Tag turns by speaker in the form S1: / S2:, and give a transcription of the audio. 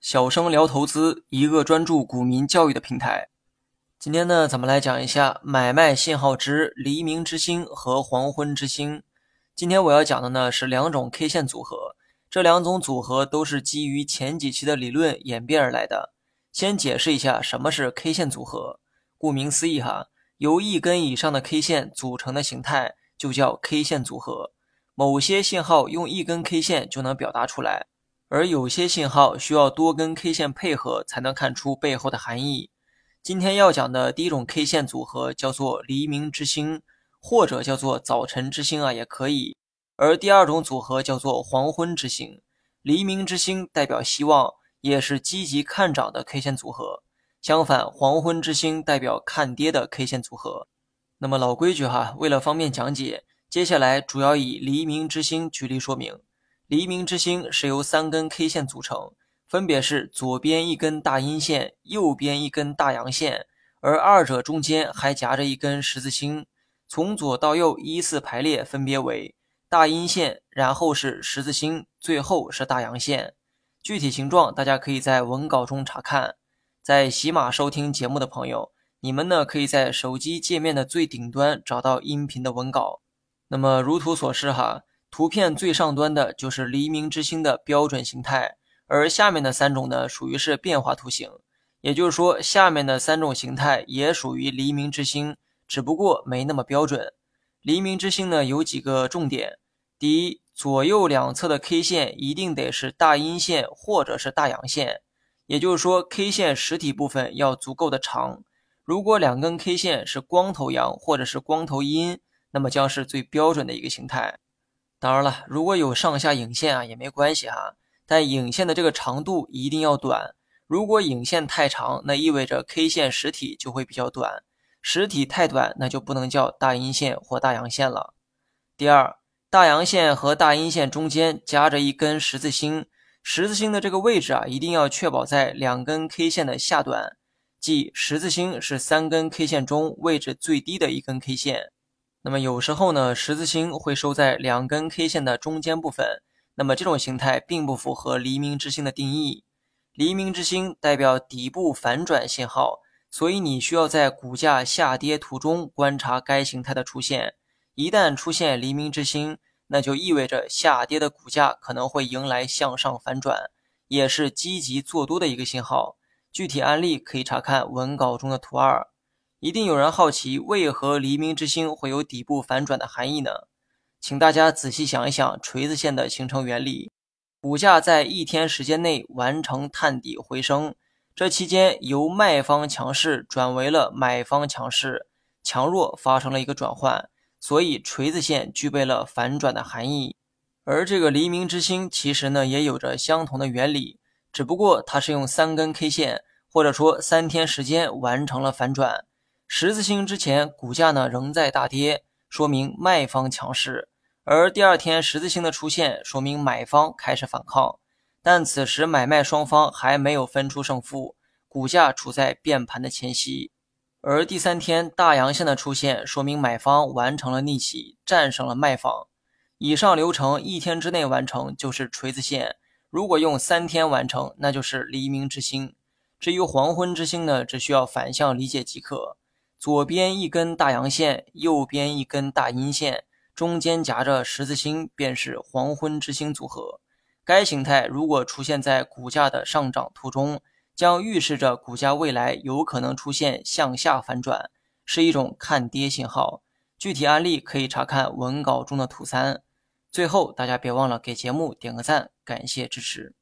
S1: 小生聊投资，一个专注股民教育的平台。今天呢，咱们来讲一下买卖信号之黎明之星和黄昏之星。今天我要讲的呢是两种 K 线组合，这两种组合都是基于前几期的理论演变而来的。先解释一下什么是 K 线组合。顾名思义哈，由一根以上的 K 线组成的形态就叫 K 线组合。某些信号用一根 K 线就能表达出来。而有些信号需要多根 K 线配合才能看出背后的含义。今天要讲的第一种 K 线组合叫做黎明之星，或者叫做早晨之星啊，也可以。而第二种组合叫做黄昏之星。黎明之星代表希望，也是积极看涨的 K 线组合；相反，黄昏之星代表看跌的 K 线组合。那么老规矩哈，为了方便讲解，接下来主要以黎明之星举例说明。黎明之星是由三根 K 线组成，分别是左边一根大阴线，右边一根大阳线，而二者中间还夹着一根十字星。从左到右依次排列，分别为大阴线，然后是十字星，最后是大阳线。具体形状大家可以在文稿中查看。在喜马收听节目的朋友，你们呢可以在手机界面的最顶端找到音频的文稿。那么如图所示哈。图片最上端的就是黎明之星的标准形态，而下面的三种呢，属于是变化图形。也就是说，下面的三种形态也属于黎明之星，只不过没那么标准。黎明之星呢，有几个重点：第一，左右两侧的 K 线一定得是大阴线或者是大阳线，也就是说，K 线实体部分要足够的长。如果两根 K 线是光头阳或者是光头阴，那么将是最标准的一个形态。当然了，如果有上下影线啊，也没关系哈。但影线的这个长度一定要短。如果影线太长，那意味着 K 线实体就会比较短。实体太短，那就不能叫大阴线或大阳线了。第二，大阳线和大阴线中间夹着一根十字星，十字星的这个位置啊，一定要确保在两根 K 线的下端，即十字星是三根 K 线中位置最低的一根 K 线。那么有时候呢，十字星会收在两根 K 线的中间部分。那么这种形态并不符合黎明之星的定义。黎明之星代表底部反转信号，所以你需要在股价下跌途中观察该形态的出现。一旦出现黎明之星，那就意味着下跌的股价可能会迎来向上反转，也是积极做多的一个信号。具体案例可以查看文稿中的图二。一定有人好奇，为何黎明之星会有底部反转的含义呢？请大家仔细想一想锤子线的形成原理。股价在一天时间内完成探底回升，这期间由卖方强势转为了买方强势，强弱发生了一个转换，所以锤子线具备了反转的含义。而这个黎明之星其实呢也有着相同的原理，只不过它是用三根 K 线或者说三天时间完成了反转。十字星之前，股价呢仍在大跌，说明卖方强势；而第二天十字星的出现，说明买方开始反抗。但此时买卖双方还没有分出胜负，股价处在变盘的前夕。而第三天大阳线的出现，说明买方完成了逆袭，战胜了卖方。以上流程一天之内完成就是锤子线，如果用三天完成，那就是黎明之星。至于黄昏之星呢，只需要反向理解即可。左边一根大阳线，右边一根大阴线，中间夹着十字星，便是黄昏之星组合。该形态如果出现在股价的上涨途中，将预示着股价未来有可能出现向下反转，是一种看跌信号。具体案例可以查看文稿中的图三。最后，大家别忘了给节目点个赞，感谢支持。